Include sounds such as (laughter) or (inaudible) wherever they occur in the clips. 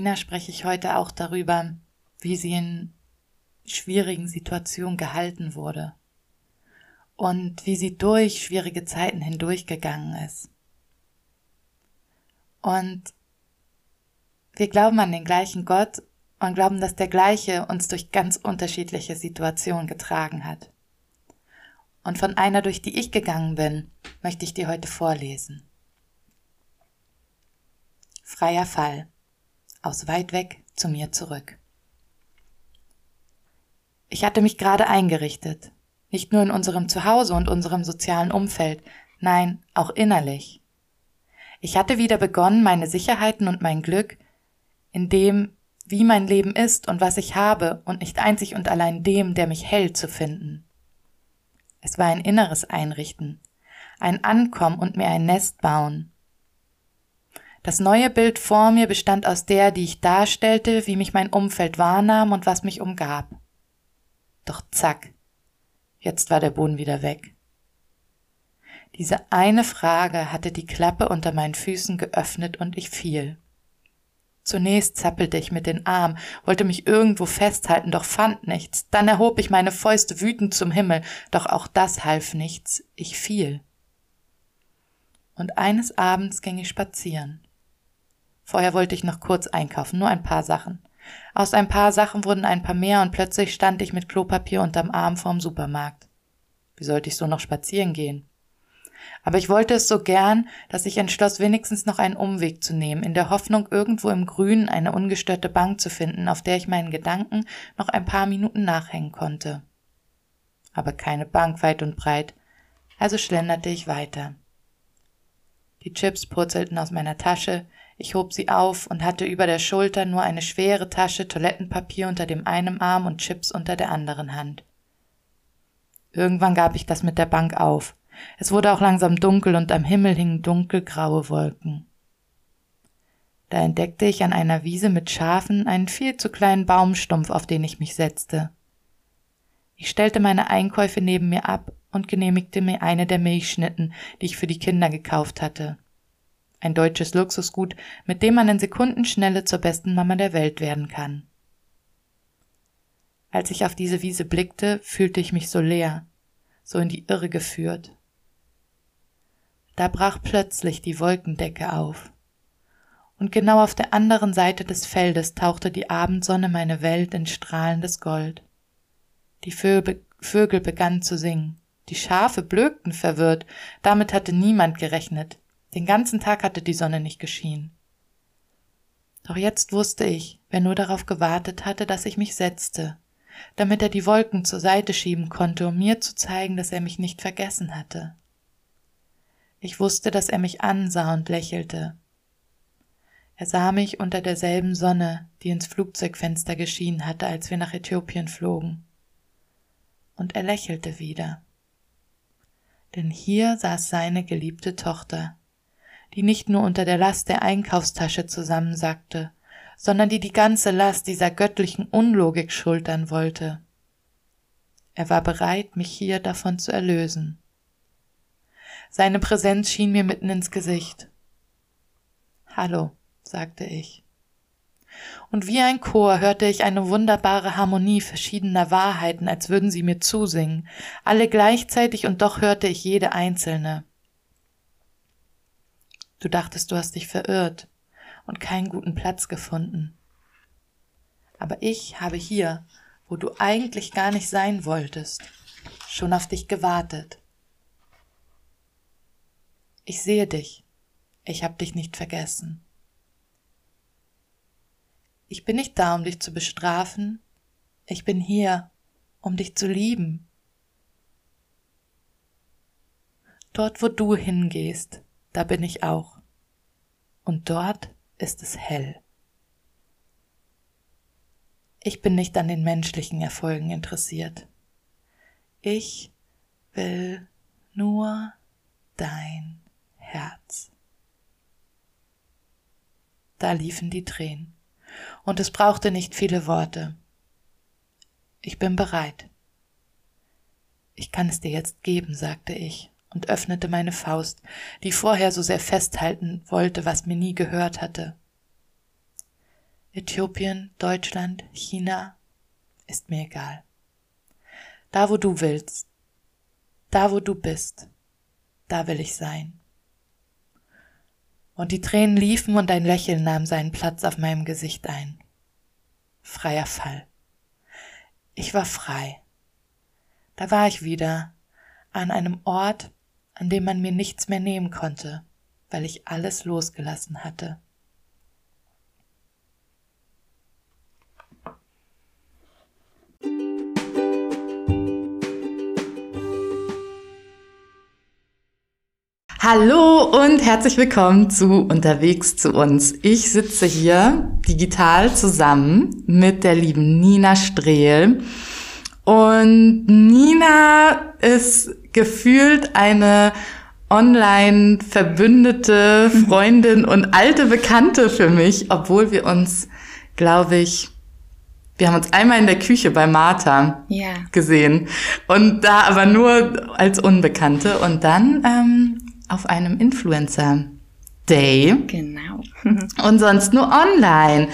Nina spreche ich heute auch darüber, wie sie in schwierigen Situationen gehalten wurde und wie sie durch schwierige Zeiten hindurchgegangen ist. Und wir glauben an den gleichen Gott und glauben, dass der gleiche uns durch ganz unterschiedliche Situationen getragen hat. Und von einer, durch die ich gegangen bin, möchte ich dir heute vorlesen. Freier Fall aus weit weg zu mir zurück. Ich hatte mich gerade eingerichtet, nicht nur in unserem Zuhause und unserem sozialen Umfeld, nein, auch innerlich. Ich hatte wieder begonnen, meine Sicherheiten und mein Glück in dem, wie mein Leben ist und was ich habe und nicht einzig und allein dem, der mich hält, zu finden. Es war ein inneres Einrichten, ein Ankommen und mir ein Nest bauen, das neue Bild vor mir bestand aus der, die ich darstellte, wie mich mein Umfeld wahrnahm und was mich umgab. Doch zack, jetzt war der Boden wieder weg. Diese eine Frage hatte die Klappe unter meinen Füßen geöffnet und ich fiel. Zunächst zappelte ich mit den Armen, wollte mich irgendwo festhalten, doch fand nichts. Dann erhob ich meine Fäuste wütend zum Himmel, doch auch das half nichts. Ich fiel. Und eines Abends ging ich spazieren. Vorher wollte ich noch kurz einkaufen, nur ein paar Sachen. Aus ein paar Sachen wurden ein paar mehr und plötzlich stand ich mit Klopapier unterm Arm vorm Supermarkt. Wie sollte ich so noch spazieren gehen? Aber ich wollte es so gern, dass ich entschloss, wenigstens noch einen Umweg zu nehmen, in der Hoffnung, irgendwo im Grünen eine ungestörte Bank zu finden, auf der ich meinen Gedanken noch ein paar Minuten nachhängen konnte. Aber keine Bank weit und breit, also schlenderte ich weiter. Die Chips purzelten aus meiner Tasche, ich hob sie auf und hatte über der Schulter nur eine schwere Tasche Toilettenpapier unter dem einen Arm und Chips unter der anderen Hand. Irgendwann gab ich das mit der Bank auf. Es wurde auch langsam dunkel und am Himmel hingen dunkelgraue Wolken. Da entdeckte ich an einer Wiese mit Schafen einen viel zu kleinen Baumstumpf, auf den ich mich setzte. Ich stellte meine Einkäufe neben mir ab und genehmigte mir eine der Milchschnitten, die ich für die Kinder gekauft hatte ein deutsches Luxusgut, mit dem man in Sekundenschnelle zur besten Mama der Welt werden kann. Als ich auf diese Wiese blickte, fühlte ich mich so leer, so in die Irre geführt. Da brach plötzlich die Wolkendecke auf, und genau auf der anderen Seite des Feldes tauchte die Abendsonne meine Welt in strahlendes Gold. Die Vögel begannen zu singen, die Schafe blökten verwirrt, damit hatte niemand gerechnet, den ganzen Tag hatte die Sonne nicht geschienen. Doch jetzt wusste ich, wer nur darauf gewartet hatte, dass ich mich setzte, damit er die Wolken zur Seite schieben konnte, um mir zu zeigen, dass er mich nicht vergessen hatte. Ich wusste, dass er mich ansah und lächelte. Er sah mich unter derselben Sonne, die ins Flugzeugfenster geschienen hatte, als wir nach Äthiopien flogen. Und er lächelte wieder. Denn hier saß seine geliebte Tochter, die nicht nur unter der Last der Einkaufstasche zusammensackte, sondern die die ganze Last dieser göttlichen Unlogik schultern wollte. Er war bereit, mich hier davon zu erlösen. Seine Präsenz schien mir mitten ins Gesicht. Hallo, sagte ich. Und wie ein Chor hörte ich eine wunderbare Harmonie verschiedener Wahrheiten, als würden sie mir zusingen, alle gleichzeitig und doch hörte ich jede einzelne. Du dachtest, du hast dich verirrt und keinen guten Platz gefunden. Aber ich habe hier, wo du eigentlich gar nicht sein wolltest, schon auf dich gewartet. Ich sehe dich, ich habe dich nicht vergessen. Ich bin nicht da, um dich zu bestrafen, ich bin hier, um dich zu lieben Dort, wo du hingehst, da bin ich auch. Und dort ist es hell. Ich bin nicht an den menschlichen Erfolgen interessiert. Ich will nur dein Herz. Da liefen die Tränen, und es brauchte nicht viele Worte. Ich bin bereit. Ich kann es dir jetzt geben, sagte ich und öffnete meine Faust, die vorher so sehr festhalten wollte, was mir nie gehört hatte. Äthiopien, Deutschland, China, ist mir egal. Da, wo du willst, da, wo du bist, da will ich sein. Und die Tränen liefen und ein Lächeln nahm seinen Platz auf meinem Gesicht ein. Freier Fall. Ich war frei. Da war ich wieder, an einem Ort, an dem man mir nichts mehr nehmen konnte, weil ich alles losgelassen hatte. Hallo und herzlich willkommen zu Unterwegs zu uns. Ich sitze hier digital zusammen mit der lieben Nina Strehl. Und Nina ist gefühlt eine online verbündete Freundin und alte Bekannte für mich, obwohl wir uns, glaube ich, wir haben uns einmal in der Küche bei Martha ja. gesehen und da aber nur als Unbekannte und dann ähm, auf einem Influencer Day. Genau. und sonst nur online.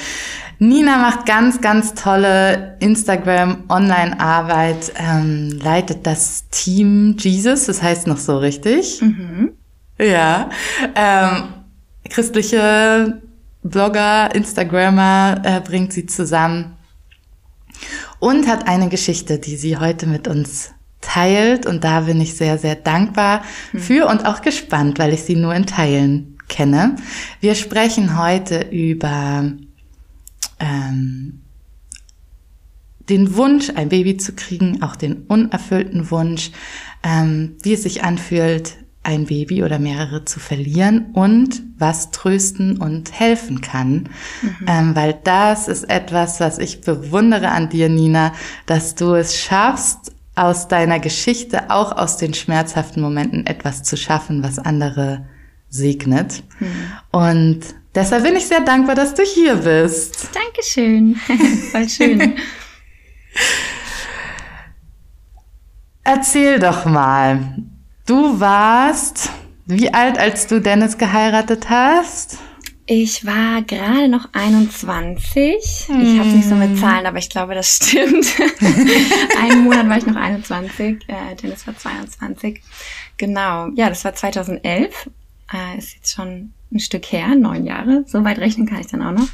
Nina macht ganz, ganz tolle Instagram-Online-Arbeit, ähm, leitet das Team Jesus, das heißt noch so richtig. Mhm. Ja. Ähm, christliche Blogger, Instagrammer äh, bringt sie zusammen und hat eine Geschichte, die sie heute mit uns teilt. Und da bin ich sehr, sehr dankbar mhm. für und auch gespannt, weil ich sie nur in Teilen kenne. Wir sprechen heute über ähm, den Wunsch, ein Baby zu kriegen, auch den unerfüllten Wunsch, ähm, wie es sich anfühlt, ein Baby oder mehrere zu verlieren und was trösten und helfen kann. Mhm. Ähm, weil das ist etwas, was ich bewundere an dir, Nina, dass du es schaffst, aus deiner Geschichte, auch aus den schmerzhaften Momenten etwas zu schaffen, was andere segnet. Mhm. Und deshalb bin ich sehr dankbar, dass du hier bist. Dankeschön. (laughs) Voll schön. (laughs) Erzähl doch mal. Du warst wie alt, als du Dennis geheiratet hast? Ich war gerade noch 21. Hm. Ich habe nicht so mit hm. Zahlen, aber ich glaube, das stimmt. (laughs) Einen Monat war ich noch 21, äh, Dennis war 22. Genau, ja, das war 2011. Äh, ist jetzt schon ein Stück her, neun Jahre. So weit rechnen kann ich dann auch noch.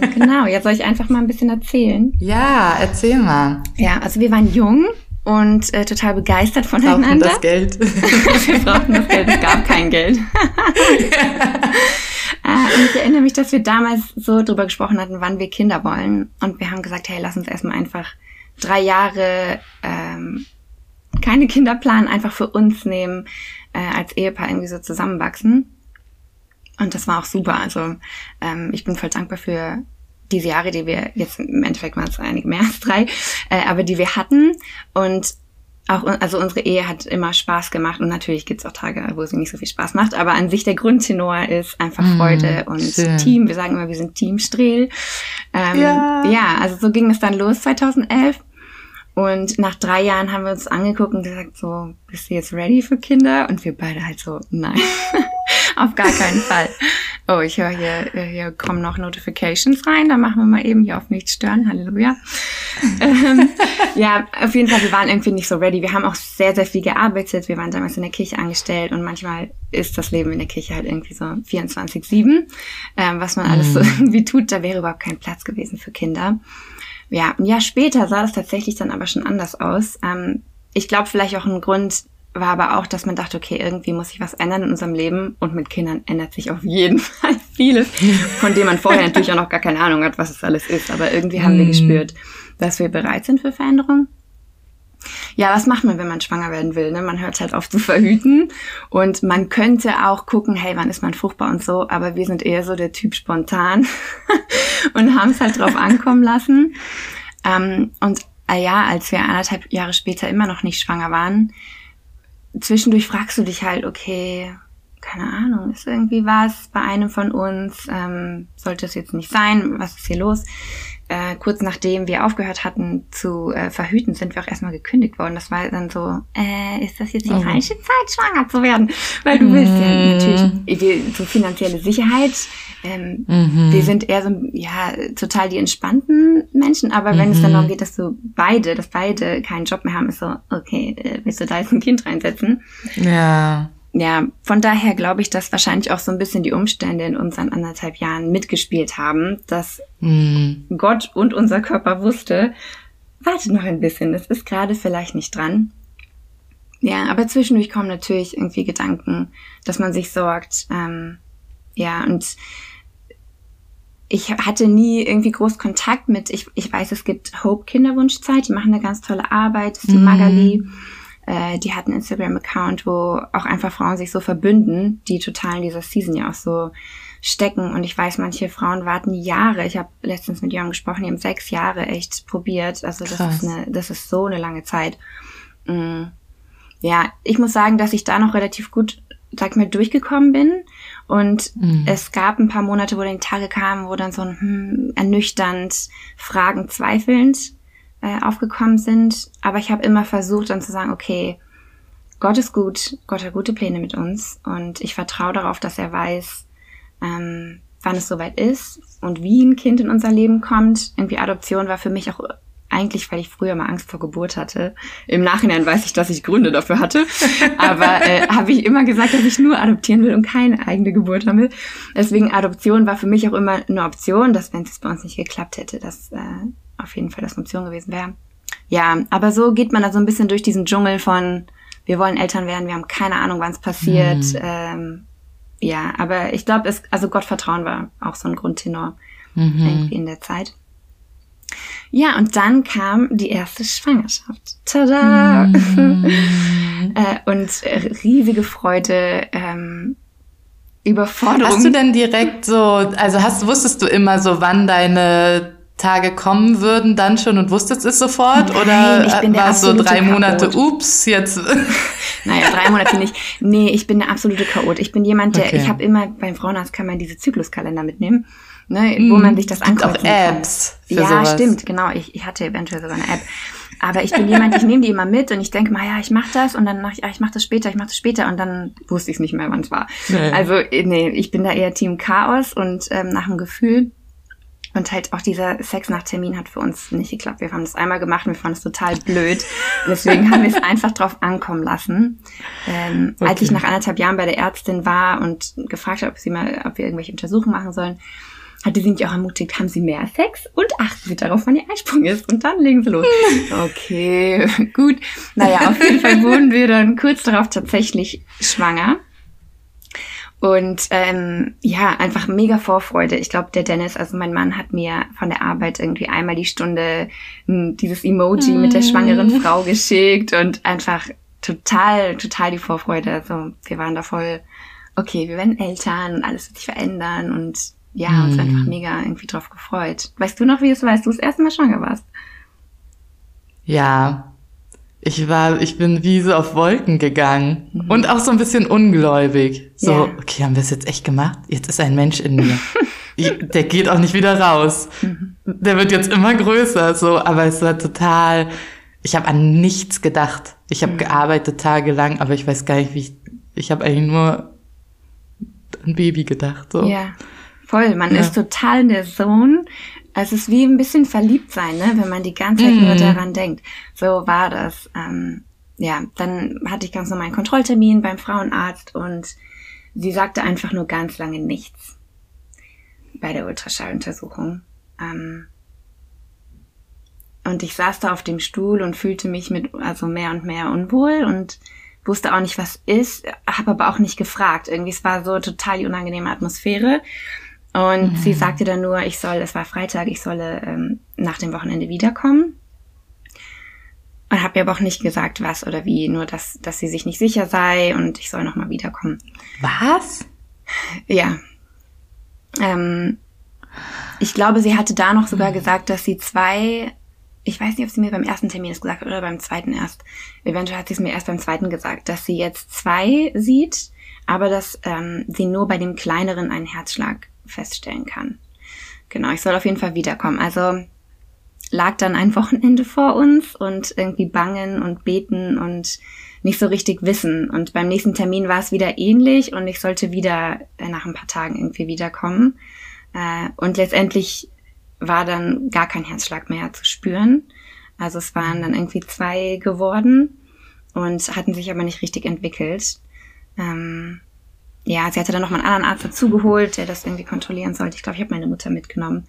Ähm, (laughs) genau, jetzt soll ich einfach mal ein bisschen erzählen. Ja, erzähl mal. Ja, also wir waren jung und äh, total begeistert voneinander. Wir brauchten das Geld. (laughs) wir brauchten das Geld, es gab kein Geld. Äh, (laughs) und ich erinnere mich, dass wir damals so drüber gesprochen hatten, wann wir Kinder wollen. Und wir haben gesagt, hey, lass uns erstmal einfach drei Jahre ähm, keine Kinder planen, einfach für uns nehmen, äh, als Ehepaar irgendwie so zusammenwachsen. Und das war auch super. Also ähm, ich bin voll dankbar für diese Jahre, die wir jetzt im Endeffekt waren es einige mehr als drei, äh, aber die wir hatten. Und auch, also unsere Ehe hat immer Spaß gemacht und natürlich gibt's auch Tage, wo sie nicht so viel Spaß macht, aber an sich der Grundtenor ist einfach mm, Freude und schön. Team. Wir sagen immer, wir sind Team Strehl. Ähm, ja. ja, also so ging es dann los 2011. Und nach drei Jahren haben wir uns angeguckt und gesagt, so, bist du jetzt ready für Kinder? Und wir beide halt so, nein, (laughs) (laughs) auf gar keinen Fall. Oh, ich höre hier, äh, hier kommen noch Notifications rein, da machen wir mal eben hier auf nichts stören, Halleluja. ähm, (laughs) ja, auf jeden Fall, wir waren irgendwie nicht so ready. Wir haben auch sehr, sehr viel gearbeitet. Wir waren damals in der Kirche angestellt und manchmal ist das Leben in der Kirche halt irgendwie so 24-7, ähm, was man alles so mhm. irgendwie tut. Da wäre überhaupt kein Platz gewesen für Kinder ja, ein Jahr später sah das tatsächlich dann aber schon anders aus. Ähm, ich glaube, vielleicht auch ein Grund war aber auch, dass man dachte, okay, irgendwie muss sich was ändern in unserem Leben und mit Kindern ändert sich auf jeden (laughs) Fall vieles, von dem man vorher natürlich auch noch gar keine Ahnung hat, was es alles ist. Aber irgendwie haben wir mm. gespürt, dass wir bereit sind für Veränderung. Ja, was macht man, wenn man schwanger werden will? Ne? Man hört halt auf zu verhüten und man könnte auch gucken, hey, wann ist man fruchtbar und so, aber wir sind eher so der Typ spontan (laughs) und haben es halt drauf ankommen lassen. Ähm, und äh, ja, als wir anderthalb Jahre später immer noch nicht schwanger waren, zwischendurch fragst du dich halt, okay, keine Ahnung, ist irgendwie was bei einem von uns, ähm, sollte es jetzt nicht sein, was ist hier los? Äh, kurz nachdem wir aufgehört hatten zu äh, verhüten, sind wir auch erstmal gekündigt worden. Das war dann so, äh, ist das jetzt die oh. falsche Zeit, schwanger zu werden? Weil du willst ja mhm. natürlich wir, so finanzielle Sicherheit. Ähm, mhm. Wir sind eher so, ja, total die entspannten Menschen, aber wenn mhm. es dann darum geht, dass du beide, dass beide keinen Job mehr haben, ist so, okay, äh, willst du da jetzt ein Kind reinsetzen? Ja ja, von daher glaube ich, dass wahrscheinlich auch so ein bisschen die Umstände in unseren anderthalb Jahren mitgespielt haben, dass mhm. Gott und unser Körper wusste, warte noch ein bisschen, das ist gerade vielleicht nicht dran. Ja, aber zwischendurch kommen natürlich irgendwie Gedanken, dass man sich sorgt. Ähm, ja, und ich hatte nie irgendwie groß Kontakt mit, ich, ich weiß, es gibt Hope Kinderwunschzeit, die machen eine ganz tolle Arbeit, das ist die mhm. Äh, die hat einen Instagram-Account, wo auch einfach Frauen sich so verbünden, die total in dieser Season ja auch so stecken. Und ich weiß, manche Frauen warten Jahre. Ich habe letztens mit jemandem gesprochen, die haben sechs Jahre echt probiert. Also das Krass. ist eine, das ist so eine lange Zeit. Mm. Ja, ich muss sagen, dass ich da noch relativ gut, sag mal, durchgekommen bin. Und mhm. es gab ein paar Monate, wo dann die Tage kamen, wo dann so ein hm, ernüchternd, Fragen zweifelnd äh, aufgekommen sind. Aber ich habe immer versucht dann zu sagen, okay, Gott ist gut, Gott hat gute Pläne mit uns und ich vertraue darauf, dass er weiß, ähm, wann es soweit ist und wie ein Kind in unser Leben kommt. Irgendwie Adoption war für mich auch eigentlich, weil ich früher mal Angst vor Geburt hatte. Im Nachhinein weiß ich, dass ich Gründe dafür hatte. (laughs) Aber äh, habe ich immer gesagt, dass ich nur adoptieren will und keine eigene Geburt haben will. Deswegen Adoption war für mich auch immer eine Option, dass wenn es bei uns nicht geklappt hätte, dass äh, auf jeden Fall das eine Option gewesen wäre. Ja, aber so geht man da so ein bisschen durch diesen Dschungel von, wir wollen Eltern werden, wir haben keine Ahnung, wann es passiert. Mhm. Ähm, ja, aber ich glaube, es, also Gottvertrauen war auch so ein Grundtenor mhm. irgendwie in der Zeit. Ja, und dann kam die erste Schwangerschaft. Tada! Mhm. (laughs) äh, und riesige Freude, ähm, Überforderung. Hast du denn direkt so, also hast, wusstest du immer so, wann deine Tage kommen würden dann schon und wusstest es sofort? Nein, oder war es so drei Monate, Chaot. ups, jetzt? (laughs) naja, drei Monate nicht. Nee, ich bin der absolute Chaot. Ich bin jemand, der, okay. ich habe immer, beim Frauenarzt kann man diese Zykluskalender mitnehmen, ne, mm, wo man sich das anguckt. auch Apps kann. Ja, sowas. stimmt, genau. Ich, ich hatte eventuell sogar eine App. Aber ich bin jemand, ich nehme die immer mit und ich denke mal, ja, ich mache das und dann mache ich, ja, ich mache das später, ich mache das später und dann wusste ich es nicht mehr, wann es war. Nee. Also nee, ich bin da eher Team Chaos und ähm, nach dem Gefühl und halt auch dieser Sex nach Termin hat für uns nicht geklappt. Wir haben das einmal gemacht und wir fanden es total blöd. Deswegen haben wir es (laughs) einfach drauf ankommen lassen. Ähm, okay. Als ich nach anderthalb Jahren bei der Ärztin war und gefragt habe, ob sie mal, ob wir irgendwelche Untersuchungen machen sollen, hatte sie mich auch ermutigt, haben Sie mehr Sex und achten Sie darauf, wann Ihr Eisprung ist und dann legen Sie los. (laughs) okay, (laughs) gut. Naja, auf jeden Fall wurden wir dann kurz darauf tatsächlich schwanger. Und ähm, ja, einfach mega Vorfreude. Ich glaube, der Dennis, also mein Mann, hat mir von der Arbeit irgendwie einmal die Stunde dieses Emoji mm. mit der schwangeren mm. Frau geschickt und einfach total, total die Vorfreude. Also wir waren da voll, okay, wir werden Eltern und alles wird sich verändern und ja, mm. uns einfach mega irgendwie drauf gefreut. Weißt du noch, wie es war, als du das erste Mal schwanger warst? Ja, ich war, ich bin wie so auf Wolken gegangen mhm. und auch so ein bisschen ungläubig. So, ja. okay, haben wir es jetzt echt gemacht? Jetzt ist ein Mensch in mir. (laughs) Der geht auch nicht wieder raus. Mhm. Der wird jetzt immer größer, so, aber es war total, ich habe an nichts gedacht. Ich habe mhm. gearbeitet tagelang, aber ich weiß gar nicht, wie ich, ich habe eigentlich nur an Baby gedacht, so. Ja. Voll, man ja. ist total in der Zone es ist wie ein bisschen verliebt sein, ne? wenn man die ganze Zeit mhm. nur daran denkt. So war das. Ähm, ja, dann hatte ich ganz normal einen Kontrolltermin beim Frauenarzt und sie sagte einfach nur ganz lange nichts bei der Ultraschalluntersuchung. Ähm, und ich saß da auf dem Stuhl und fühlte mich mit also mehr und mehr unwohl und wusste auch nicht, was ist, habe aber auch nicht gefragt. Irgendwie es war so total die unangenehme Atmosphäre. Und mhm. sie sagte dann nur, ich soll, es war Freitag, ich solle ähm, nach dem Wochenende wiederkommen. und habe ihr aber auch nicht gesagt, was oder wie, nur dass, dass sie sich nicht sicher sei und ich soll nochmal wiederkommen. Was? Ja. Ähm, ich glaube, sie hatte da noch sogar gesagt, dass sie zwei, ich weiß nicht, ob sie mir beim ersten Termin das gesagt hat oder beim zweiten erst. Eventuell hat sie es mir erst beim zweiten gesagt, dass sie jetzt zwei sieht, aber dass ähm, sie nur bei dem kleineren einen Herzschlag feststellen kann. Genau, ich soll auf jeden Fall wiederkommen. Also lag dann ein Wochenende vor uns und irgendwie bangen und beten und nicht so richtig wissen. Und beim nächsten Termin war es wieder ähnlich und ich sollte wieder äh, nach ein paar Tagen irgendwie wiederkommen. Äh, und letztendlich war dann gar kein Herzschlag mehr zu spüren. Also es waren dann irgendwie zwei geworden und hatten sich aber nicht richtig entwickelt. Ähm, ja, sie hatte dann noch mal einen anderen Arzt dazugeholt, der das irgendwie kontrollieren sollte. Ich glaube, ich habe meine Mutter mitgenommen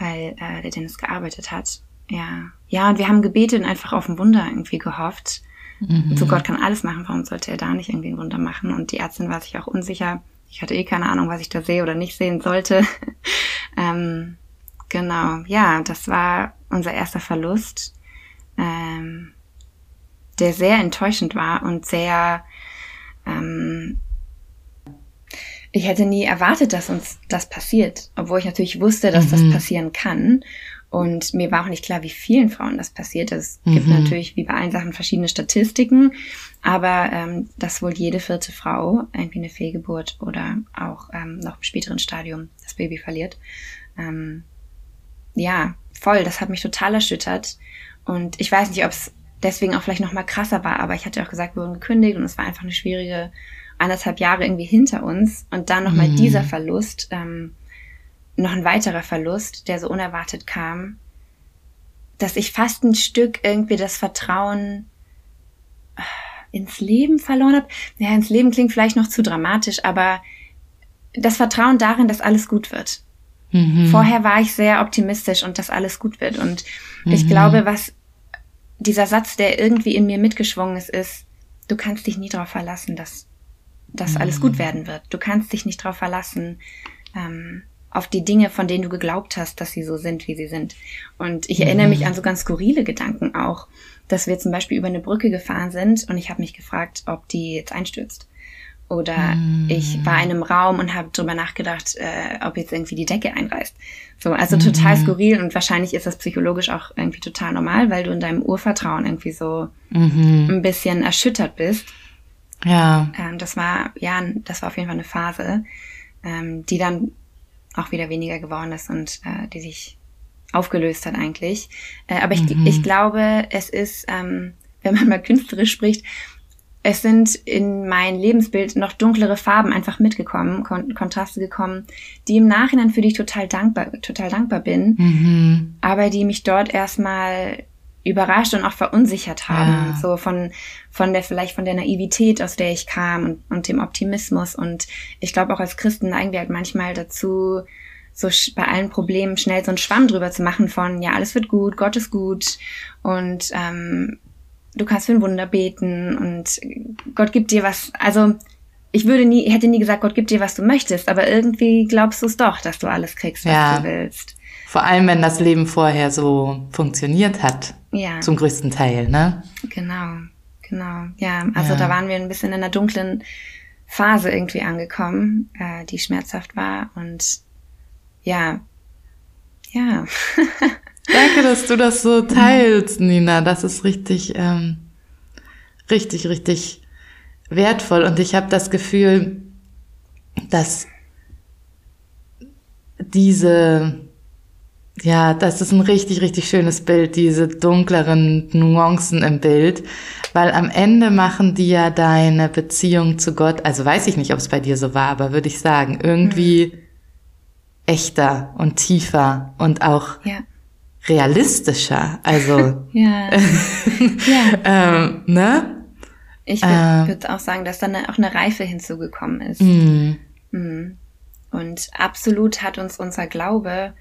weil äh, der Dennis gearbeitet hat. Ja. Ja, und wir haben gebetet und einfach auf ein Wunder irgendwie gehofft. Mhm. So Gott kann alles machen, warum sollte er da nicht irgendwie ein Wunder machen? Und die Ärztin war sich auch unsicher. Ich hatte eh keine Ahnung, was ich da sehe oder nicht sehen sollte. (laughs) ähm, genau, ja, das war unser erster Verlust, ähm, der sehr enttäuschend war und sehr ähm, ich hätte nie erwartet, dass uns das passiert, obwohl ich natürlich wusste, dass mhm. das passieren kann. Und mir war auch nicht klar, wie vielen Frauen das passiert. Es mhm. gibt natürlich wie bei allen Sachen verschiedene Statistiken, aber ähm, dass wohl jede vierte Frau irgendwie eine Fehlgeburt oder auch ähm, noch im späteren Stadium das Baby verliert. Ähm, ja, voll, das hat mich total erschüttert. Und ich weiß nicht, ob es deswegen auch vielleicht noch mal krasser war, aber ich hatte auch gesagt, wir wurden gekündigt und es war einfach eine schwierige anderthalb Jahre irgendwie hinter uns und dann nochmal mhm. dieser Verlust, ähm, noch ein weiterer Verlust, der so unerwartet kam, dass ich fast ein Stück irgendwie das Vertrauen äh, ins Leben verloren habe. Ja, ins Leben klingt vielleicht noch zu dramatisch, aber das Vertrauen darin, dass alles gut wird. Mhm. Vorher war ich sehr optimistisch und dass alles gut wird. Und mhm. ich glaube, was dieser Satz, der irgendwie in mir mitgeschwungen ist, ist, du kannst dich nie darauf verlassen, dass dass mhm. alles gut werden wird. Du kannst dich nicht darauf verlassen, ähm, auf die Dinge, von denen du geglaubt hast, dass sie so sind, wie sie sind. Und ich mhm. erinnere mich an so ganz skurrile Gedanken auch, dass wir zum Beispiel über eine Brücke gefahren sind und ich habe mich gefragt, ob die jetzt einstürzt. Oder mm. ich war in einem Raum und habe drüber nachgedacht, äh, ob jetzt irgendwie die Decke einreißt. So, also total skurril und wahrscheinlich ist das psychologisch auch irgendwie total normal, weil du in deinem Urvertrauen irgendwie so ein bisschen erschüttert bist. Ja. Ähm, das war, ja, das war auf jeden Fall eine Phase, ähm, die dann auch wieder weniger geworden ist und äh, die sich aufgelöst hat eigentlich. Äh, aber ich, mhm. ich glaube, es ist, ähm, wenn man mal künstlerisch spricht, es sind in mein Lebensbild noch dunklere Farben einfach mitgekommen, Kon Kontraste gekommen, die im Nachhinein für dich total dankbar, total dankbar bin, mhm. aber die mich dort erstmal überrascht und auch verunsichert haben. Ja. So von, von der, vielleicht von der Naivität, aus der ich kam und, und dem Optimismus. Und ich glaube auch als Christen neigen wir halt manchmal dazu, so bei allen Problemen schnell so einen Schwamm drüber zu machen von, ja, alles wird gut, Gott ist gut und ähm, du kannst für ein Wunder beten und Gott gibt dir was. Also ich würde nie, hätte nie gesagt, Gott gibt dir, was du möchtest, aber irgendwie glaubst du es doch, dass du alles kriegst, was ja. du willst. Vor allem, wenn das Leben vorher so funktioniert hat. Ja. Zum größten Teil, ne? Genau, genau. Ja, also ja. da waren wir ein bisschen in einer dunklen Phase irgendwie angekommen, äh, die schmerzhaft war und ja, ja. (laughs) Danke, dass du das so teilst, Nina. Das ist richtig, ähm, richtig, richtig wertvoll. Und ich habe das Gefühl, dass diese ja, das ist ein richtig, richtig schönes Bild, diese dunkleren Nuancen im Bild, weil am Ende machen die ja deine Beziehung zu Gott, also weiß ich nicht, ob es bei dir so war, aber würde ich sagen, irgendwie mhm. echter und tiefer und auch ja. realistischer. Also, (laughs) ja. (laughs) ja. ähm, ne? Ich würde äh, auch sagen, dass dann auch eine Reife hinzugekommen ist. Mm. Und absolut hat uns unser Glaube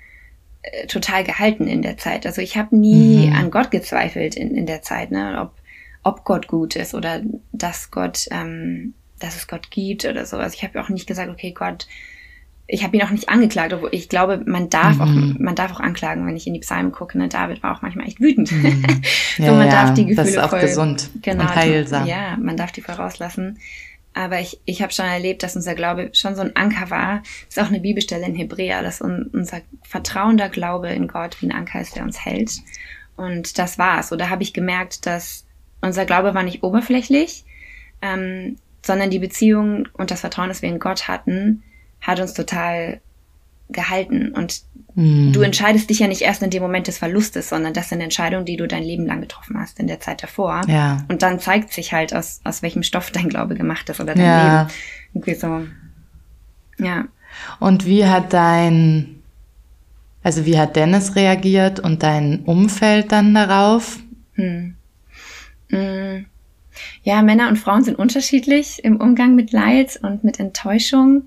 total gehalten in der Zeit. Also ich habe nie mhm. an Gott gezweifelt in, in der Zeit, ne? ob, ob Gott gut ist oder dass Gott, ähm, dass es Gott gibt oder so. Also ich habe auch nicht gesagt, okay, Gott, ich habe ihn auch nicht angeklagt, obwohl ich glaube, man darf mhm. auch, man darf auch anklagen, wenn ich in die Psalmen gucke. Ne? David war auch manchmal echt wütend. Mhm. (laughs) so, ja, man darf die Gefühle das ist auch voll, gesund genau, und heilsam. Ja, man darf die voll rauslassen. Aber ich, ich habe schon erlebt, dass unser Glaube schon so ein Anker war. Das ist auch eine Bibelstelle in Hebräer, dass unser vertrauender Glaube in Gott wie ein Anker ist, der uns hält. Und das war's. Oder habe ich gemerkt, dass unser Glaube war nicht oberflächlich, ähm, sondern die Beziehung und das Vertrauen, das wir in Gott hatten, hat uns total gehalten. Und mm. du entscheidest dich ja nicht erst in dem Moment des Verlustes, sondern das sind Entscheidungen, die du dein Leben lang getroffen hast, in der Zeit davor. Ja. Und dann zeigt sich halt, aus, aus welchem Stoff dein Glaube gemacht ist oder dein ja. Leben. Irgendwie so. Ja. Und wie hat dein, also wie hat Dennis reagiert und dein Umfeld dann darauf? Hm. Hm. Ja, Männer und Frauen sind unterschiedlich im Umgang mit Leid und mit Enttäuschung.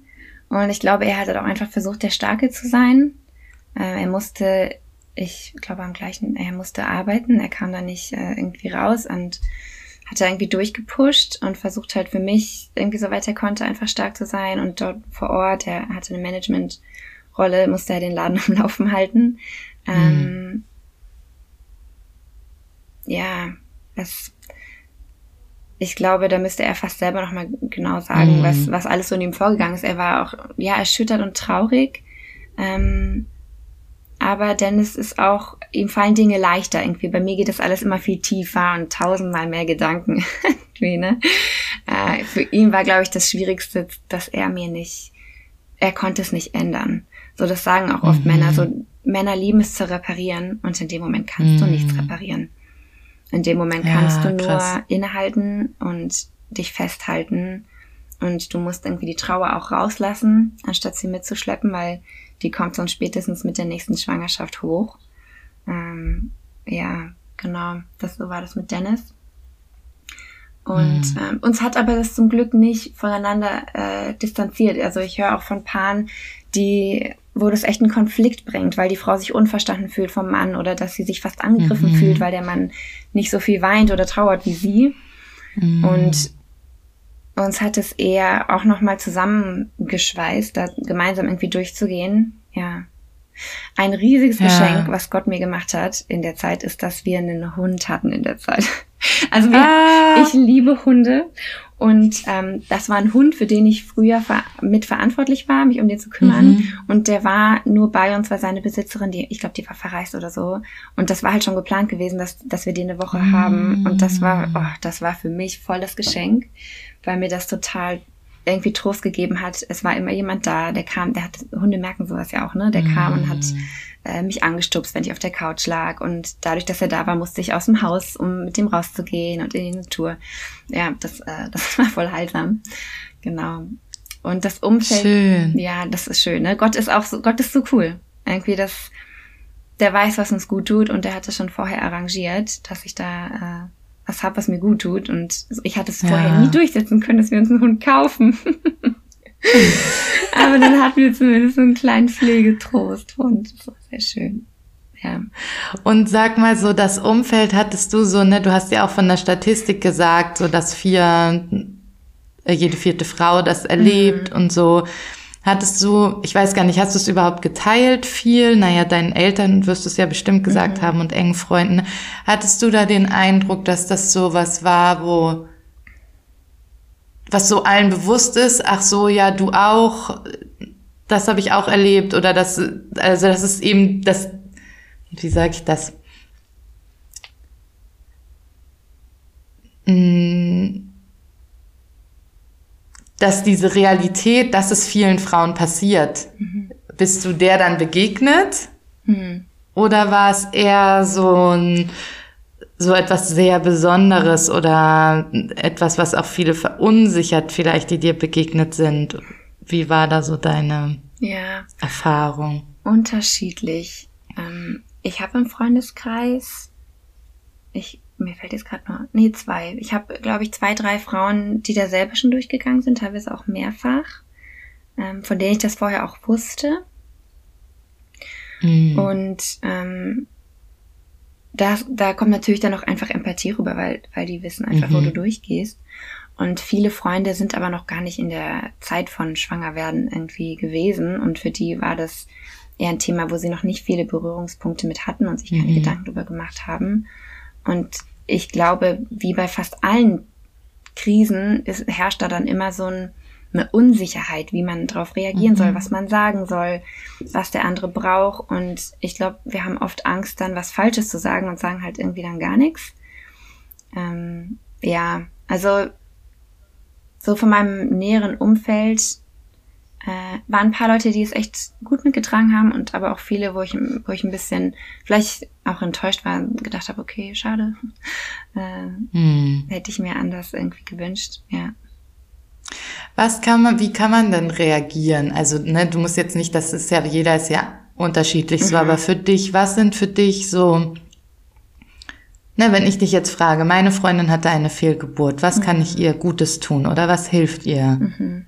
Und ich glaube, er hat auch einfach versucht, der Starke zu sein. Äh, er musste, ich glaube am gleichen, er musste arbeiten, er kam da nicht äh, irgendwie raus und hat da irgendwie durchgepusht und versucht halt für mich irgendwie so weit er konnte, einfach stark zu sein. Und dort vor Ort, er hatte eine Managementrolle, musste er den Laden (laughs) am Laufen halten. Mhm. Ähm, ja, es ich glaube, da müsste er fast selber nochmal genau sagen, mhm. was, was alles so in ihm vorgegangen ist. Er war auch, ja, erschüttert und traurig. Ähm, aber Dennis ist auch, ihm fallen Dinge leichter irgendwie. Bei mir geht das alles immer viel tiefer und tausendmal mehr Gedanken. (laughs) ne? äh, für ihn war, glaube ich, das Schwierigste, dass er mir nicht, er konnte es nicht ändern. So, das sagen auch oft mhm. Männer. So, Männer lieben es zu reparieren und in dem Moment kannst mhm. du nichts reparieren. In dem Moment kannst ja, du nur krass. innehalten und dich festhalten und du musst irgendwie die Trauer auch rauslassen, anstatt sie mitzuschleppen, weil die kommt sonst spätestens mit der nächsten Schwangerschaft hoch. Ähm, ja, genau, das so war das mit Dennis. Und mhm. ähm, uns hat aber das zum Glück nicht voneinander äh, distanziert. Also ich höre auch von Paaren, die wo das echt einen Konflikt bringt, weil die Frau sich unverstanden fühlt vom Mann oder dass sie sich fast angegriffen mhm. fühlt, weil der Mann nicht so viel weint oder trauert wie sie. Mhm. Und uns hat es eher auch nochmal zusammengeschweißt, da gemeinsam irgendwie durchzugehen. Ja. Ein riesiges ja. Geschenk, was Gott mir gemacht hat in der Zeit, ist, dass wir einen Hund hatten in der Zeit. (laughs) Also wir, ah. ich liebe Hunde und ähm, das war ein Hund, für den ich früher ver mitverantwortlich war, mich um den zu kümmern. Mhm. Und der war nur bei uns, weil seine Besitzerin, die, ich glaube, die war verreist oder so. Und das war halt schon geplant gewesen, dass, dass wir den eine Woche mhm. haben. Und das war, oh, das war für mich voll das Geschenk, weil mir das total irgendwie Trost gegeben hat. Es war immer jemand da, der kam, der hat, Hunde merken sowas ja auch, ne? Der mhm. kam und hat mhm äh, mich angestupst, wenn ich auf der Couch lag. Und dadurch, dass er da war, musste ich aus dem Haus, um mit dem rauszugehen und in die Natur. Ja, das, äh, (laughs) das war voll heilsam. Genau. Und das Umfeld, schön. ja, das ist schön. Ne? Gott ist auch so, Gott ist so cool. Irgendwie das, der weiß, was uns gut tut und der hat es schon vorher arrangiert, dass ich da äh, was hab, was mir gut tut. Und ich hatte es vorher ja. nie durchsetzen können, dass wir uns einen Hund kaufen. (laughs) Aber dann hatten wir zumindest so einen kleinen Pflegetrost und das war sehr schön. Ja. Und sag mal so, das Umfeld hattest du so, ne, du hast ja auch von der Statistik gesagt, so dass vier, äh, jede vierte Frau das erlebt mhm. und so. Hattest du, ich weiß gar nicht, hast du es überhaupt geteilt viel? Naja, deinen Eltern wirst du es ja bestimmt gesagt mhm. haben und engen Freunden. Hattest du da den Eindruck, dass das so was war, wo was so allen bewusst ist, ach so, ja, du auch, das habe ich auch erlebt oder das, also das ist eben das, wie sage ich das? Mm, dass diese Realität, dass es vielen Frauen passiert, mhm. bist du der dann begegnet? Mhm. Oder war es eher so ein, so etwas sehr Besonderes oder etwas, was auch viele verunsichert vielleicht, die dir begegnet sind. Wie war da so deine ja, Erfahrung? Unterschiedlich. Ähm, ich habe im Freundeskreis, ich mir fällt jetzt gerade nur, nee, zwei. Ich habe, glaube ich, zwei, drei Frauen, die da selber schon durchgegangen sind, teilweise auch mehrfach, ähm, von denen ich das vorher auch wusste. Mhm. Und ähm, das, da kommt natürlich dann auch einfach Empathie rüber, weil, weil die wissen einfach, mhm. wo du durchgehst. Und viele Freunde sind aber noch gar nicht in der Zeit von Schwangerwerden irgendwie gewesen. Und für die war das eher ein Thema, wo sie noch nicht viele Berührungspunkte mit hatten und sich keine mhm. Gedanken darüber gemacht haben. Und ich glaube, wie bei fast allen Krisen ist, herrscht da dann immer so ein, eine Unsicherheit, wie man darauf reagieren mhm. soll, was man sagen soll, was der andere braucht. Und ich glaube, wir haben oft Angst, dann was Falsches zu sagen und sagen halt irgendwie dann gar nichts. Ähm, ja, also so von meinem näheren Umfeld äh, waren ein paar Leute, die es echt gut mitgetragen haben und aber auch viele, wo ich, wo ich ein bisschen vielleicht auch enttäuscht war, gedacht habe, okay, schade. (laughs) Äh, hm. Hätte ich mir anders irgendwie gewünscht, ja. Was kann man, wie kann man denn reagieren? Also, ne, du musst jetzt nicht, das ist ja, jeder ist ja unterschiedlich so, mhm. aber für dich, was sind für dich so Ne, wenn ich dich jetzt frage, meine Freundin hatte eine Fehlgeburt, was mhm. kann ich ihr Gutes tun oder was hilft ihr? Mhm.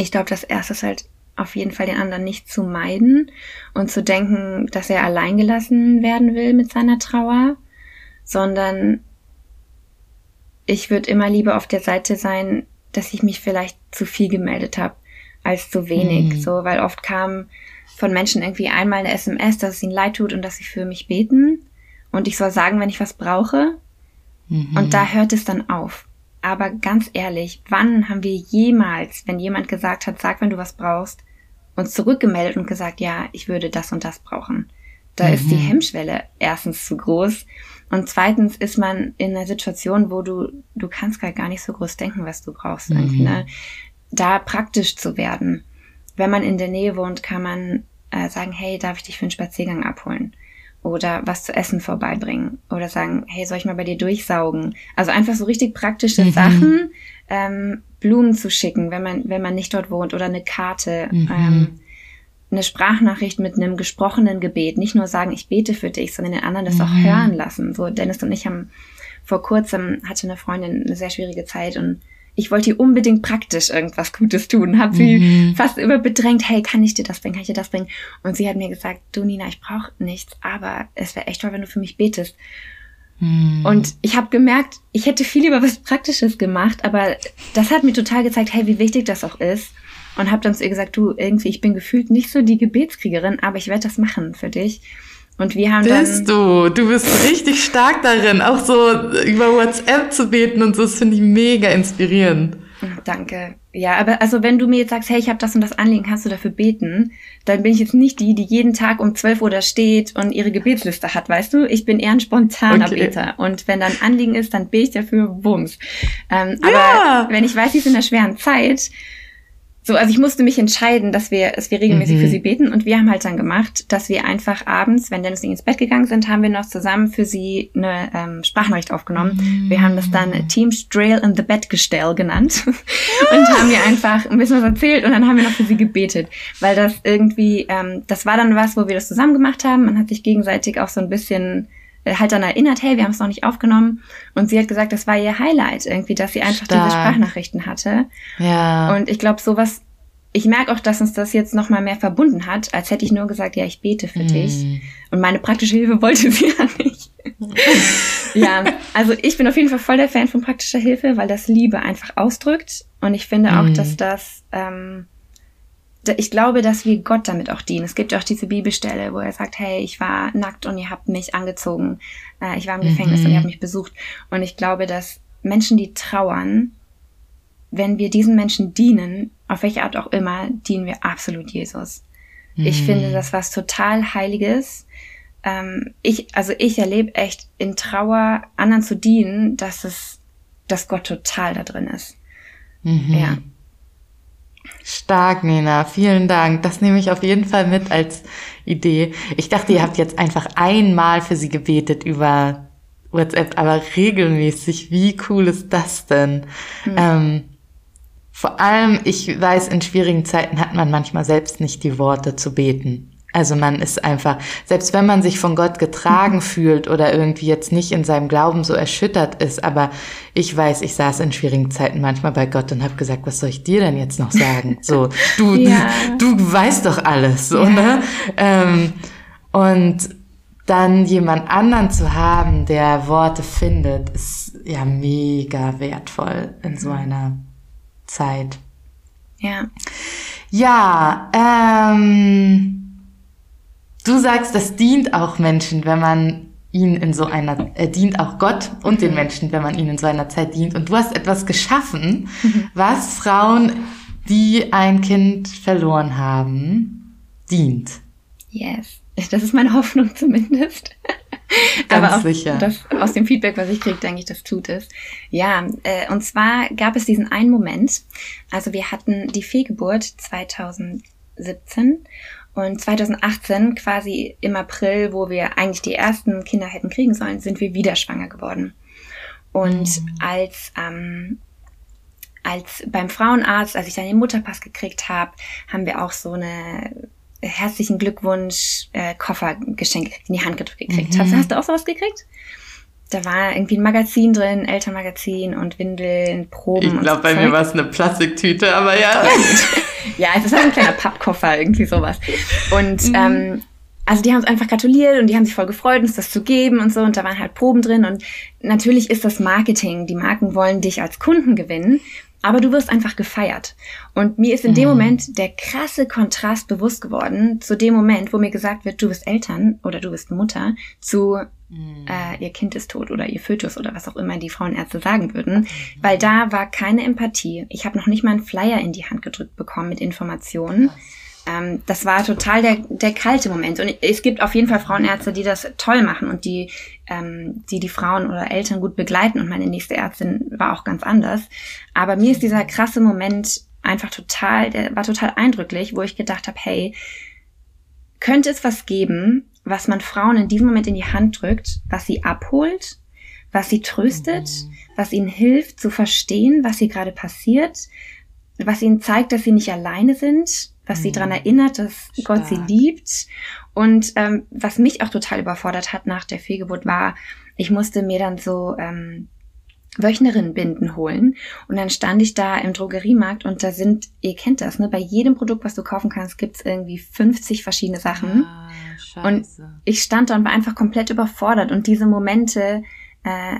Ich glaube, das erste ist halt auf jeden Fall den anderen nicht zu meiden und zu denken, dass er alleingelassen werden will mit seiner Trauer, sondern ich würde immer lieber auf der Seite sein, dass ich mich vielleicht zu viel gemeldet habe als zu wenig, mhm. so, weil oft kam von Menschen irgendwie einmal eine SMS, dass es ihnen leid tut und dass sie für mich beten und ich soll sagen, wenn ich was brauche. Mhm. Und da hört es dann auf. Aber ganz ehrlich, wann haben wir jemals, wenn jemand gesagt hat, sag, wenn du was brauchst, uns zurückgemeldet und gesagt, ja, ich würde das und das brauchen? Da mhm. ist die mhm. Hemmschwelle erstens zu groß und zweitens ist man in einer Situation, wo du, du kannst gar nicht so groß denken, was du brauchst. Mhm. Ne? Da praktisch zu werden. Wenn man in der Nähe wohnt, kann man äh, sagen, hey, darf ich dich für einen Spaziergang abholen? Oder was zu essen vorbeibringen oder sagen, hey, soll ich mal bei dir durchsaugen? Also einfach so richtig praktische mhm. Sachen, ähm, Blumen zu schicken, wenn man, wenn man nicht dort wohnt oder eine Karte, mhm. ähm, eine Sprachnachricht mit einem gesprochenen Gebet. Nicht nur sagen, ich bete für dich, sondern den anderen das mhm. auch hören lassen. So, Dennis und ich haben vor kurzem hatte eine Freundin eine sehr schwierige Zeit und ich wollte ihr unbedingt praktisch irgendwas Gutes tun, habe sie mhm. fast immer bedrängt, hey, kann ich dir das bringen, kann ich dir das bringen? Und sie hat mir gesagt, du Nina, ich brauche nichts, aber es wäre echt toll, wenn du für mich betest. Mhm. Und ich habe gemerkt, ich hätte viel lieber was Praktisches gemacht, aber das hat mir total gezeigt, hey, wie wichtig das auch ist. Und habe dann zu ihr gesagt, du, irgendwie, ich bin gefühlt nicht so die Gebetskriegerin, aber ich werde das machen für dich. Und wir haben bist du? Du bist richtig stark darin, auch so über WhatsApp zu beten und so. Das finde ich mega inspirierend. Danke. Ja, aber also wenn du mir jetzt sagst, hey, ich habe das und das Anliegen, kannst du dafür beten, dann bin ich jetzt nicht die, die jeden Tag um 12 Uhr da steht und ihre Gebetsliste hat, weißt du? Ich bin eher ein spontaner okay. Beter. Und wenn dann Anliegen ist, dann bete ich dafür Bums. Ähm, ja. Aber wenn ich weiß, sie ist in einer schweren Zeit, so, also ich musste mich entscheiden, dass wir, dass wir regelmäßig mhm. für sie beten und wir haben halt dann gemacht, dass wir einfach abends, wenn Dennis und ich ins Bett gegangen sind, haben wir noch zusammen für sie eine ähm, Sprachnachricht aufgenommen. Mhm. Wir haben das dann Team Strail in the Bed Gestell genannt (laughs) und haben ihr einfach ein bisschen was erzählt und dann haben wir noch für sie gebetet, weil das irgendwie, ähm, das war dann was, wo wir das zusammen gemacht haben. Man hat sich gegenseitig auch so ein bisschen halt dann erinnert, hey, wir haben es noch nicht aufgenommen. Und sie hat gesagt, das war ihr Highlight irgendwie, dass sie einfach Stark. diese Sprachnachrichten hatte. Ja. Und ich glaube, sowas, ich merke auch, dass uns das jetzt noch mal mehr verbunden hat, als hätte ich nur gesagt, ja, ich bete für mm. dich. Und meine praktische Hilfe (laughs) wollte sie ja nicht. (laughs) ja, also ich bin auf jeden Fall voll der Fan von praktischer Hilfe, weil das Liebe einfach ausdrückt. Und ich finde auch, mm. dass das ähm, ich glaube, dass wir Gott damit auch dienen. Es gibt ja auch diese Bibelstelle, wo er sagt, hey, ich war nackt und ihr habt mich angezogen. Äh, ich war im Gefängnis mhm. und ihr habt mich besucht. Und ich glaube, dass Menschen, die trauern, wenn wir diesen Menschen dienen, auf welche Art auch immer, dienen wir absolut Jesus. Mhm. Ich finde das was total Heiliges. Ähm, ich, also ich erlebe echt in Trauer anderen zu dienen, dass es, dass Gott total da drin ist. Mhm. Ja. Stark, Nina. Vielen Dank. Das nehme ich auf jeden Fall mit als Idee. Ich dachte, ihr habt jetzt einfach einmal für sie gebetet über WhatsApp, aber regelmäßig. Wie cool ist das denn? Mhm. Ähm, vor allem, ich weiß, in schwierigen Zeiten hat man manchmal selbst nicht die Worte zu beten. Also man ist einfach, selbst wenn man sich von Gott getragen mhm. (laughs) fühlt oder irgendwie jetzt nicht in seinem Glauben so erschüttert ist, aber ich weiß, ich saß in schwierigen Zeiten manchmal bei Gott und habe gesagt, was soll ich dir denn jetzt noch sagen? So, (laughs) du, ja. du, du weißt doch alles, so, ja. ne? Ähm, und dann jemand anderen zu haben, der Worte findet, ist ja mega wertvoll in so einer Zeit. Ja. Ja, ähm, du sagst, das dient auch Menschen, wenn man ihn in so einer, er dient auch Gott und den Menschen, wenn man ihn in so einer Zeit dient. Und du hast etwas geschaffen, was Frauen, die ein Kind verloren haben, dient. Yes. Das ist meine Hoffnung zumindest. Ganz Aber auch sicher. Das, aus dem Feedback, was ich kriege, denke ich, das tut es. Ja, äh, und zwar gab es diesen einen Moment. Also wir hatten die Fehlgeburt 2017 und 2018, quasi im April, wo wir eigentlich die ersten Kinder hätten kriegen sollen, sind wir wieder schwanger geworden. Und als ähm, als beim Frauenarzt, als ich dann den Mutterpass gekriegt habe, haben wir auch so eine herzlichen Glückwunsch äh, Koffer geschenkt in die Hand gedrückt gekriegt. Mhm. Hast, hast du auch sowas gekriegt? Da war irgendwie ein Magazin drin, Elternmagazin und Windeln, Proben. Ich glaube, so bei Zeug. mir war es eine Plastiktüte, aber ja. (laughs) Ja, es ist halt ein kleiner Pappkoffer, irgendwie sowas. Und Mhm. ähm, also die haben uns einfach gratuliert und die haben sich voll gefreut, uns das zu geben und so. Und da waren halt Proben drin. Und natürlich ist das Marketing. Die Marken wollen dich als Kunden gewinnen, aber du wirst einfach gefeiert. Und mir ist in dem Mhm. Moment der krasse Kontrast bewusst geworden zu dem Moment, wo mir gesagt wird, du bist Eltern oder du bist Mutter, zu äh, ihr Kind ist tot oder ihr Fötus oder was auch immer die Frauenärzte sagen würden, weil da war keine Empathie. Ich habe noch nicht mal einen Flyer in die Hand gedrückt bekommen mit Informationen. Ähm, das war total der, der kalte Moment. Und es gibt auf jeden Fall Frauenärzte, die das toll machen und die, ähm, die die Frauen oder Eltern gut begleiten. Und meine nächste Ärztin war auch ganz anders. Aber mir ist dieser krasse Moment einfach total, der war total eindrücklich, wo ich gedacht habe, hey, könnte es was geben, was man Frauen in diesem Moment in die Hand drückt, was sie abholt, was sie tröstet, was ihnen hilft zu verstehen, was hier gerade passiert, was ihnen zeigt, dass sie nicht alleine sind, was sie Mhm. daran erinnert, dass Gott sie Stark. liebt. Und ähm, was mich auch total überfordert hat nach der Fehlgeburt war, ich musste mir dann so ähm, Wöchnerinnenbinden holen. Und dann stand ich da im Drogeriemarkt und da sind, ihr kennt das, ne? Bei jedem Produkt, was du kaufen kannst, gibt's irgendwie 50 verschiedene Sachen. Ah, scheiße. Ich stand da und war einfach komplett überfordert. Und diese Momente, äh,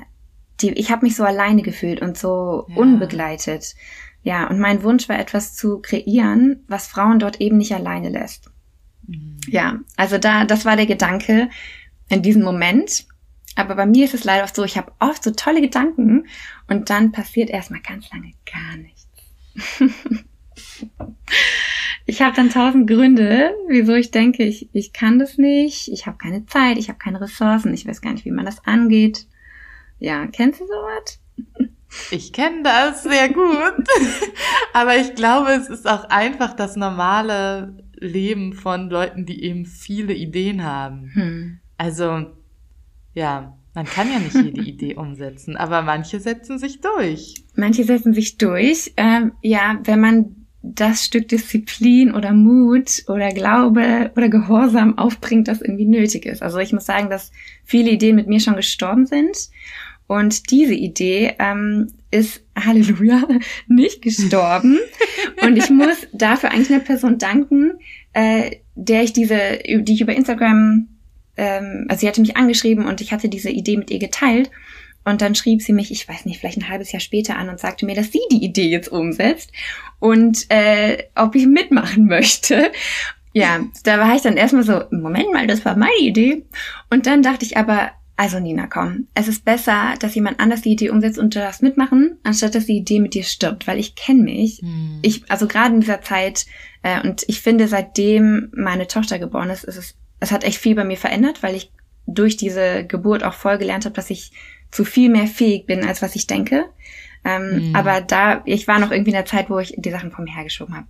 die, ich habe mich so alleine gefühlt und so Ja. unbegleitet. Ja, und mein Wunsch war etwas zu kreieren, was Frauen dort eben nicht alleine lässt. Mhm. Ja, also da, das war der Gedanke in diesem Moment. Aber bei mir ist es leider oft so, ich habe oft so tolle Gedanken und dann passiert erstmal ganz lange gar nichts. (laughs) ich habe dann tausend Gründe, wieso ich denke, ich, ich kann das nicht, ich habe keine Zeit, ich habe keine Ressourcen, ich weiß gar nicht, wie man das angeht. Ja, kennst du sowas? Ich kenne das sehr gut. (laughs) Aber ich glaube, es ist auch einfach das normale Leben von Leuten, die eben viele Ideen haben. Hm. Also, ja, man kann ja nicht jede (laughs) Idee umsetzen, aber manche setzen sich durch. Manche setzen sich durch. Ähm, ja, wenn man das Stück Disziplin oder Mut oder Glaube oder Gehorsam aufbringt, das irgendwie nötig ist. Also ich muss sagen, dass viele Ideen mit mir schon gestorben sind. Und diese Idee ähm, ist, (laughs) Halleluja, nicht gestorben. (laughs) Und ich muss dafür eigentlich einer Person danken, äh, der ich diese, die ich über Instagram, ähm, also sie hatte mich angeschrieben und ich hatte diese Idee mit ihr geteilt. Und dann schrieb sie mich, ich weiß nicht, vielleicht ein halbes Jahr später an und sagte mir, dass sie die Idee jetzt umsetzt und äh, ob ich mitmachen möchte. Ja, da war ich dann erstmal so, Moment mal, das war meine Idee. Und dann dachte ich aber, also Nina, komm, es ist besser, dass jemand anders die Idee umsetzt und du darfst mitmachen, anstatt dass die Idee mit dir stirbt, weil ich kenne mich. Ich, also gerade in dieser Zeit, äh, und ich finde, seitdem meine Tochter geboren ist, ist es, es hat echt viel bei mir verändert, weil ich durch diese Geburt auch voll gelernt habe, dass ich zu viel mehr fähig bin, als was ich denke. Ähm, Mhm. Aber da, ich war noch irgendwie in der Zeit, wo ich die Sachen vor mir hergeschoben habe.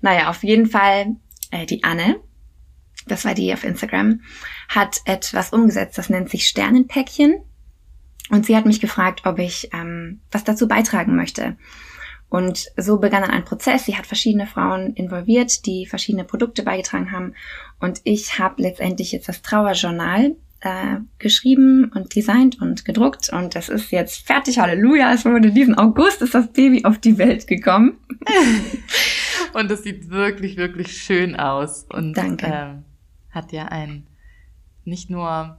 Naja, auf jeden Fall, äh, die Anne, das war die auf Instagram, hat etwas umgesetzt, das nennt sich Sternenpäckchen. Und sie hat mich gefragt, ob ich ähm, was dazu beitragen möchte. Und so begann dann ein Prozess. Sie hat verschiedene Frauen involviert, die verschiedene Produkte beigetragen haben. Und ich habe letztendlich jetzt das Trauerjournal äh, geschrieben und designt und gedruckt. Und das ist jetzt fertig. Halleluja. Es wurde diesen August ist das Baby auf die Welt gekommen. (laughs) Und es sieht wirklich, wirklich schön aus. Und Danke. Ähm, hat ja ein nicht nur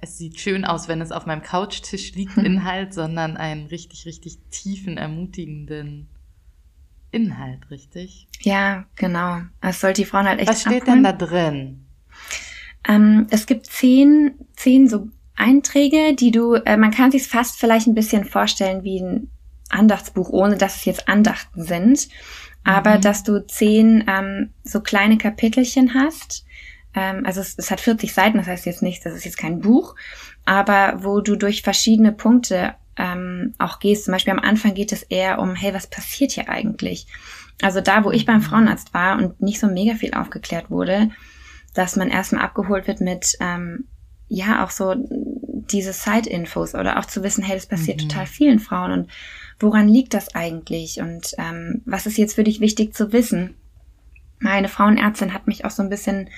es sieht schön aus, wenn es auf meinem Couchtisch liegt, (laughs) Inhalt, sondern einen richtig, richtig tiefen, ermutigenden Inhalt, richtig? Ja, genau. Es sollte die Frauen halt echt. Was steht abholen. denn da drin? Ähm, es gibt zehn, zehn so Einträge, die du, äh, man kann sich fast vielleicht ein bisschen vorstellen wie ein Andachtsbuch, ohne dass es jetzt Andachten sind, aber mhm. dass du zehn ähm, so kleine Kapitelchen hast. Ähm, also es, es hat 40 Seiten, das heißt jetzt nicht, das ist jetzt kein Buch, aber wo du durch verschiedene Punkte ähm, auch gehst. Zum Beispiel am Anfang geht es eher um, hey, was passiert hier eigentlich? Also da, wo ich beim mhm. Frauenarzt war und nicht so mega viel aufgeklärt wurde, dass man erstmal abgeholt wird mit, ähm, ja, auch so diese Side-Infos oder auch zu wissen, hey, das passiert mhm. total vielen Frauen und woran liegt das eigentlich und ähm, was ist jetzt für dich wichtig zu wissen? Meine Frauenärztin hat mich auch so ein bisschen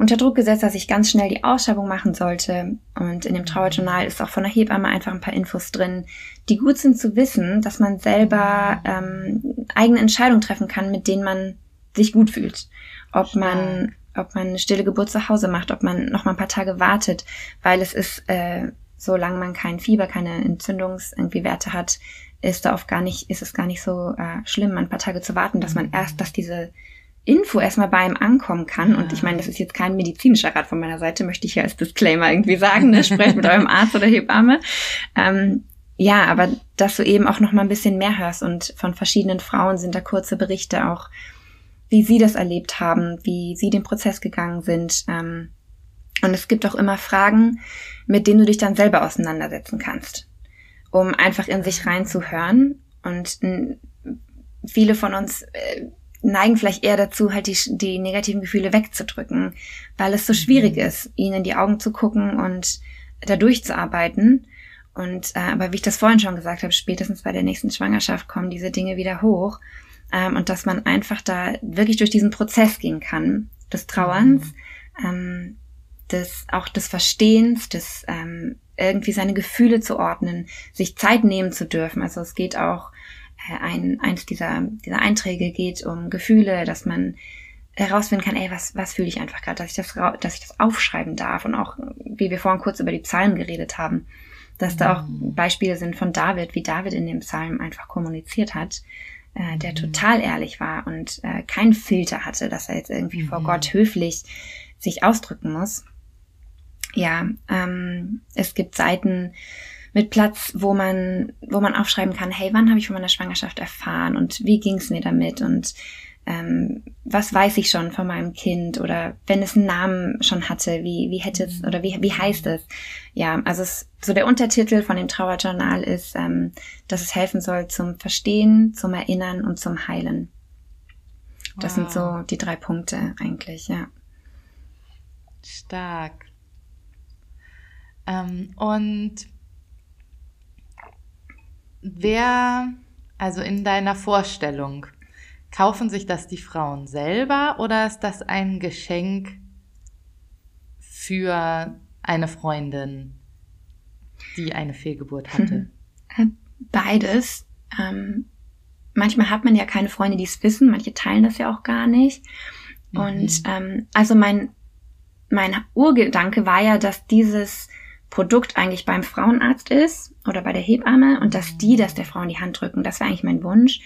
unter Druck gesetzt, dass ich ganz schnell die Ausschreibung machen sollte. Und in dem Trauerjournal ist auch von der Hebamme einfach ein paar Infos drin, die gut sind zu wissen, dass man selber ähm, eigene Entscheidungen treffen kann, mit denen man sich gut fühlt. Ob man, ob man eine stille Geburt zu Hause macht, ob man noch mal ein paar Tage wartet, weil es ist, äh, solange man kein Fieber, keine Entzündungs irgendwie Werte hat, ist da oft gar nicht, ist es gar nicht so äh, schlimm, ein paar Tage zu warten, dass man mhm. erst, dass diese Info erstmal bei ihm ankommen kann. Und ich meine, das ist jetzt kein medizinischer Rat von meiner Seite, möchte ich ja als Disclaimer irgendwie sagen. Ne? Sprecht mit eurem Arzt oder Hebamme. Ähm, ja, aber dass du eben auch noch mal ein bisschen mehr hörst und von verschiedenen Frauen sind da kurze Berichte auch, wie sie das erlebt haben, wie sie den Prozess gegangen sind. Ähm, und es gibt auch immer Fragen, mit denen du dich dann selber auseinandersetzen kannst, um einfach in sich reinzuhören. Und viele von uns äh, neigen vielleicht eher dazu, halt die, die negativen Gefühle wegzudrücken, weil es so schwierig mhm. ist, ihnen in die Augen zu gucken und da durchzuarbeiten. Und äh, aber wie ich das vorhin schon gesagt habe, spätestens bei der nächsten Schwangerschaft kommen diese Dinge wieder hoch. Ähm, und dass man einfach da wirklich durch diesen Prozess gehen kann, des Trauerns, mhm. ähm, des auch des Verstehens, des ähm, irgendwie seine Gefühle zu ordnen, sich Zeit nehmen zu dürfen. Also es geht auch äh, ein, eins dieser, dieser Einträge geht um Gefühle, dass man herausfinden kann, ey, was, was fühle ich einfach gerade, dass ich das, dass ich das aufschreiben darf und auch, wie wir vorhin kurz über die Psalmen geredet haben, dass da auch mhm. Beispiele sind von David, wie David in dem Psalm einfach kommuniziert hat, äh, der mhm. total ehrlich war und äh, keinen Filter hatte, dass er jetzt irgendwie mhm. vor Gott höflich sich ausdrücken muss. Ja, ähm, es gibt Seiten, mit Platz, wo man, wo man aufschreiben kann, hey, wann habe ich von meiner Schwangerschaft erfahren und wie ging es mir damit und ähm, was weiß ich schon von meinem Kind oder wenn es einen Namen schon hatte, wie, wie hätte es oder wie, wie heißt es? Ja, also es, so der Untertitel von dem Trauerjournal ist, ähm, dass es helfen soll zum Verstehen, zum Erinnern und zum Heilen. Das wow. sind so die drei Punkte eigentlich, ja. Stark. Ähm, und Wer, also in deiner Vorstellung, kaufen sich das die Frauen selber oder ist das ein Geschenk für eine Freundin, die eine Fehlgeburt hatte? Beides. Ähm, manchmal hat man ja keine Freunde, die es wissen, manche teilen das ja auch gar nicht. Mhm. Und ähm, also mein, mein Urgedanke war ja, dass dieses Produkt eigentlich beim Frauenarzt ist oder bei der Hebamme und dass die das der Frau in die Hand drücken. Das war eigentlich mein Wunsch.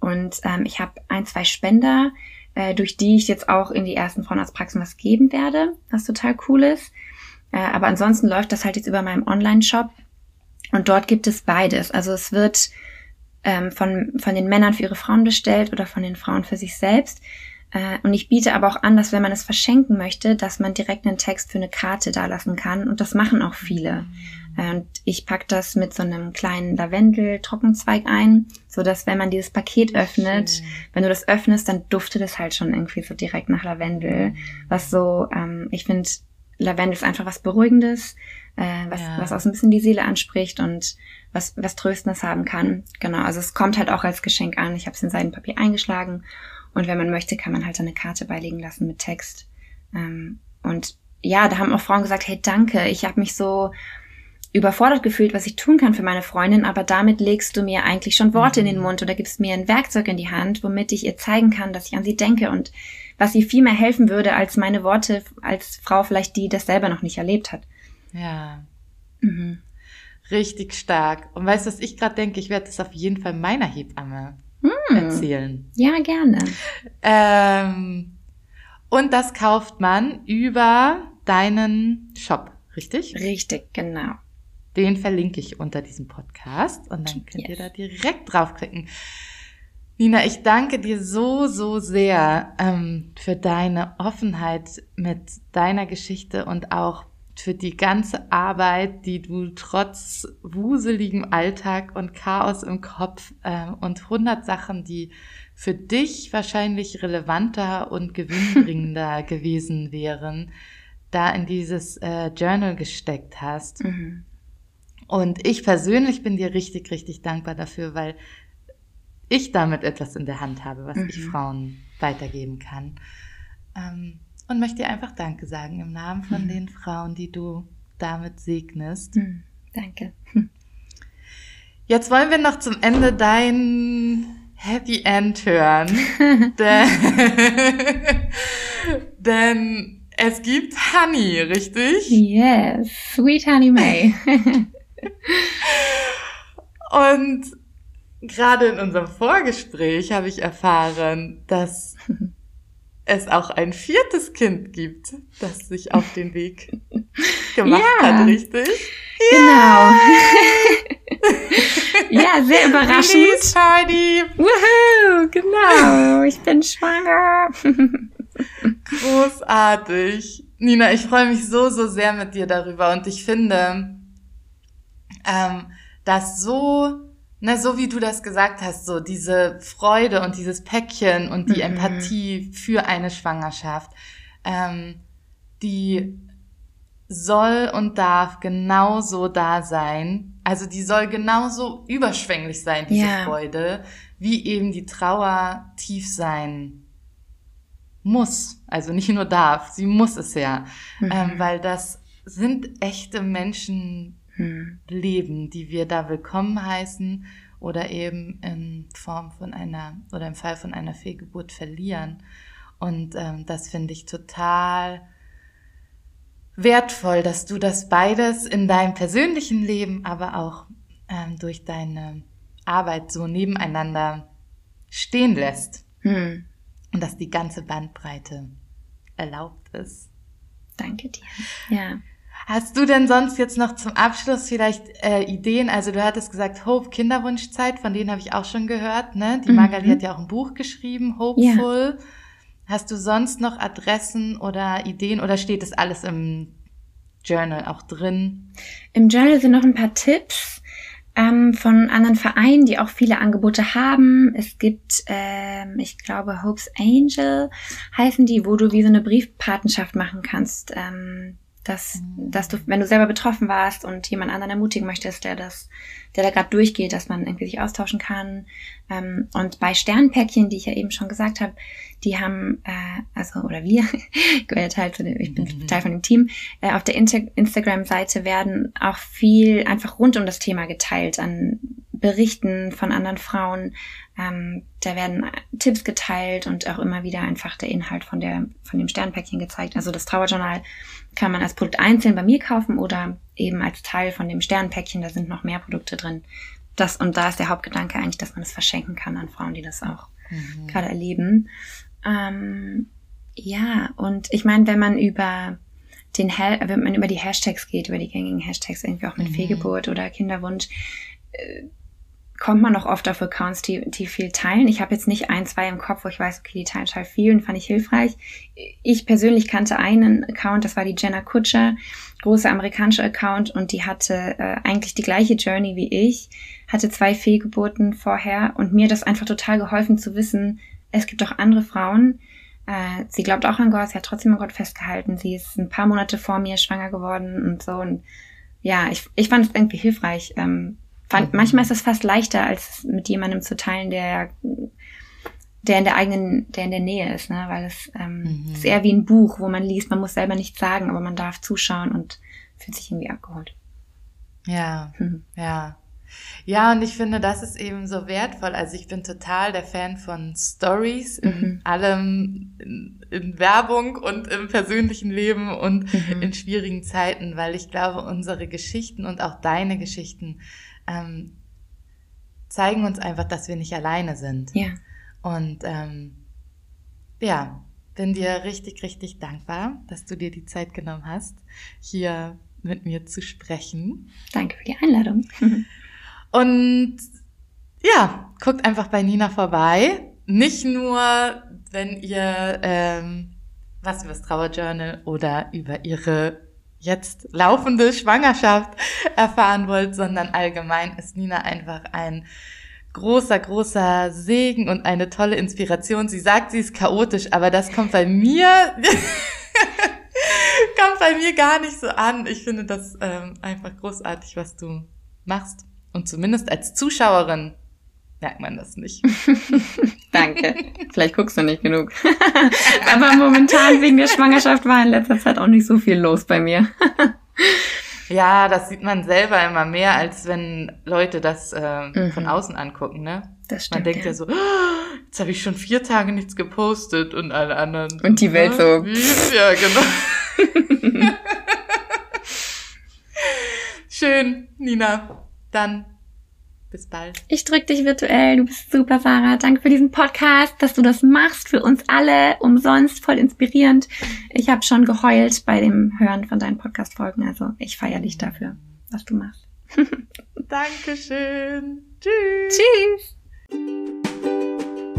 Und ähm, ich habe ein, zwei Spender, äh, durch die ich jetzt auch in die ersten Frauenarztpraxen was geben werde, was total cool ist. Äh, aber ansonsten läuft das halt jetzt über meinem Online-Shop und dort gibt es beides. Also es wird ähm, von, von den Männern für ihre Frauen bestellt oder von den Frauen für sich selbst. Äh, und ich biete aber auch an, dass wenn man es verschenken möchte, dass man direkt einen Text für eine Karte dalassen kann. Und das machen auch viele. Äh, und ich pack das mit so einem kleinen Lavendel-Trockenzweig ein, so dass wenn man dieses Paket öffnet, Schön. wenn du das öffnest, dann duftet es halt schon irgendwie so direkt nach Lavendel. Was so, ähm, ich finde, Lavendel ist einfach was Beruhigendes, äh, was, ja. was auch so ein bisschen die Seele anspricht und was, was Tröstendes haben kann. Genau, also es kommt halt auch als Geschenk an. Ich habe es in Seidenpapier eingeschlagen und wenn man möchte, kann man halt eine Karte beilegen lassen mit Text. Ähm, und ja, da haben auch Frauen gesagt, hey, danke, ich habe mich so überfordert gefühlt, was ich tun kann für meine Freundin, aber damit legst du mir eigentlich schon Worte in den mhm. Mund oder gibst mir ein Werkzeug in die Hand, womit ich ihr zeigen kann, dass ich an sie denke und was ihr viel mehr helfen würde als meine Worte als Frau vielleicht, die das selber noch nicht erlebt hat. Ja. Mhm. Richtig stark. Und weißt du, was ich gerade denke? Ich werde das auf jeden Fall meiner Hebamme mm. erzählen. Ja, gerne. Ähm, und das kauft man über deinen Shop, richtig? Richtig, genau. Den verlinke ich unter diesem Podcast und dann könnt yes. ihr da direkt draufklicken. Nina, ich danke dir so, so sehr ähm, für deine Offenheit mit deiner Geschichte und auch für die ganze Arbeit, die du trotz wuseligem Alltag und Chaos im Kopf äh, und hundert Sachen, die für dich wahrscheinlich relevanter und (laughs) gewinnbringender gewesen wären, da in dieses äh, Journal gesteckt hast. Mhm. Und ich persönlich bin dir richtig, richtig dankbar dafür, weil ich damit etwas in der Hand habe, was mhm. ich Frauen weitergeben kann. Ähm, und möchte dir einfach Danke sagen im Namen von mhm. den Frauen, die du damit segnest. Mhm. Danke. Jetzt wollen wir noch zum Ende dein Happy End hören. (laughs) denn, denn es gibt Honey, richtig? Yes, Sweet Honey May. (laughs) Und gerade in unserem Vorgespräch habe ich erfahren, dass es auch ein viertes Kind gibt, das sich auf den Weg (laughs) gemacht ja, hat, richtig? Genau. ja, sehr überraschend. Release Party. Woohoo, genau. Ich bin schwanger. Großartig. Nina, ich freue mich so, so sehr mit dir darüber und ich finde, ähm, dass so na, so wie du das gesagt hast, so diese Freude und dieses Päckchen und die mhm. Empathie für eine Schwangerschaft, ähm, die soll und darf genauso da sein. Also die soll genauso überschwänglich sein, diese ja. Freude, wie eben die Trauer tief sein muss. Also nicht nur darf, sie muss es ja. Mhm. Ähm, weil das sind echte Menschen, Leben, die wir da willkommen heißen oder eben in Form von einer oder im Fall von einer Fehlgeburt verlieren. Und ähm, das finde ich total wertvoll, dass du das beides in deinem persönlichen Leben, aber auch ähm, durch deine Arbeit so nebeneinander stehen lässt. Hm. Und dass die ganze Bandbreite erlaubt ist. Danke dir. Ja. Hast du denn sonst jetzt noch zum Abschluss vielleicht äh, Ideen? Also du hattest gesagt, Hope Kinderwunschzeit, von denen habe ich auch schon gehört. Ne? Die mhm. Magali hat ja auch ein Buch geschrieben, Hopeful. Ja. Hast du sonst noch Adressen oder Ideen oder steht das alles im Journal auch drin? Im Journal sind noch ein paar Tipps ähm, von anderen Vereinen, die auch viele Angebote haben. Es gibt, ähm, ich glaube, Hope's Angel heißen die, wo du wie so eine Briefpatenschaft machen kannst. Ähm, dass, dass du, wenn du selber betroffen warst und jemand anderen ermutigen möchtest, der das, der da gerade durchgeht, dass man irgendwie sich austauschen kann. Ähm, und bei Sternpäckchen, die ich ja eben schon gesagt habe, die haben, äh, also oder wir, (laughs) ich gehöre Teil zu dem, ich bin mhm. Teil von dem Team, äh, auf der Instagram-Seite werden auch viel einfach rund um das Thema geteilt an Berichten von anderen Frauen. Ähm, da werden Tipps geteilt und auch immer wieder einfach der Inhalt von der von dem Sternpäckchen gezeigt. Also das Trauerjournal kann man als Produkt einzeln bei mir kaufen oder eben als Teil von dem Sternpäckchen. Da sind noch mehr Produkte drin. Das und da ist der Hauptgedanke eigentlich, dass man es verschenken kann an Frauen, die das auch mhm. gerade erleben. Ähm, ja, und ich meine, wenn man über den wenn man über die Hashtags geht, über die gängigen Hashtags irgendwie auch mit mhm. Fehlgeburt oder Kinderwunsch, äh, kommt man auch oft auf Accounts, die, die viel teilen. Ich habe jetzt nicht ein, zwei im Kopf, wo ich weiß, okay, die teilen total viel und fand ich hilfreich. Ich persönlich kannte einen Account, das war die Jenna Kutscher, große amerikanische Account und die hatte äh, eigentlich die gleiche Journey wie ich, hatte zwei Fehlgeburten vorher und mir das einfach total geholfen zu wissen, es gibt auch andere Frauen. Äh, sie glaubt auch an Gott, sie hat trotzdem an Gott festgehalten. Sie ist ein paar Monate vor mir schwanger geworden und so und ja, ich, ich fand es irgendwie hilfreich, ähm, fand, manchmal ist es fast leichter, als mit jemandem zu teilen, der, der in der eigenen, der in der Nähe ist, ne? weil es ähm, mhm. ist eher wie ein Buch, wo man liest, man muss selber nichts sagen, aber man darf zuschauen und fühlt sich irgendwie abgeholt. Ja, mhm. ja. Ja, und ich finde, das ist eben so wertvoll. Also ich bin total der Fan von Stories in mhm. allem, in, in, Werbung und im persönlichen Leben und mhm. in schwierigen Zeiten, weil ich glaube, unsere Geschichten und auch deine Geschichten ähm, zeigen uns einfach, dass wir nicht alleine sind. Ja. Und ähm, ja, bin dir richtig, richtig dankbar, dass du dir die Zeit genommen hast, hier mit mir zu sprechen. Danke für die Einladung. (laughs) Und ja, guckt einfach bei Nina vorbei. Nicht nur, wenn ihr ähm, was über das Trauerjournal oder über ihre jetzt laufende Schwangerschaft erfahren wollt, sondern allgemein ist Nina einfach ein großer, großer Segen und eine tolle Inspiration. Sie sagt, sie ist chaotisch, aber das kommt bei mir, (laughs) kommt bei mir gar nicht so an. Ich finde das ähm, einfach großartig, was du machst. Und zumindest als Zuschauerin merkt man das nicht. (laughs) Danke. Vielleicht guckst du nicht genug. (laughs) Aber momentan wegen der Schwangerschaft war in letzter Zeit auch nicht so viel los bei mir. (laughs) ja, das sieht man selber immer mehr, als wenn Leute das äh, mhm. von außen angucken, ne? Das stimmt. Man denkt ja, ja so, oh, jetzt habe ich schon vier Tage nichts gepostet und alle anderen. Und die Welt so. Ja, genau. Schön, Nina. Dann bis bald. Ich drück dich virtuell. Du bist super, Sarah. Danke für diesen Podcast, dass du das machst. Für uns alle umsonst, voll inspirierend. Ich habe schon geheult bei dem Hören von deinen Podcast-Folgen. Also ich feiere dich dafür, was du machst. (laughs) Dankeschön. Tschüss. Tschüss.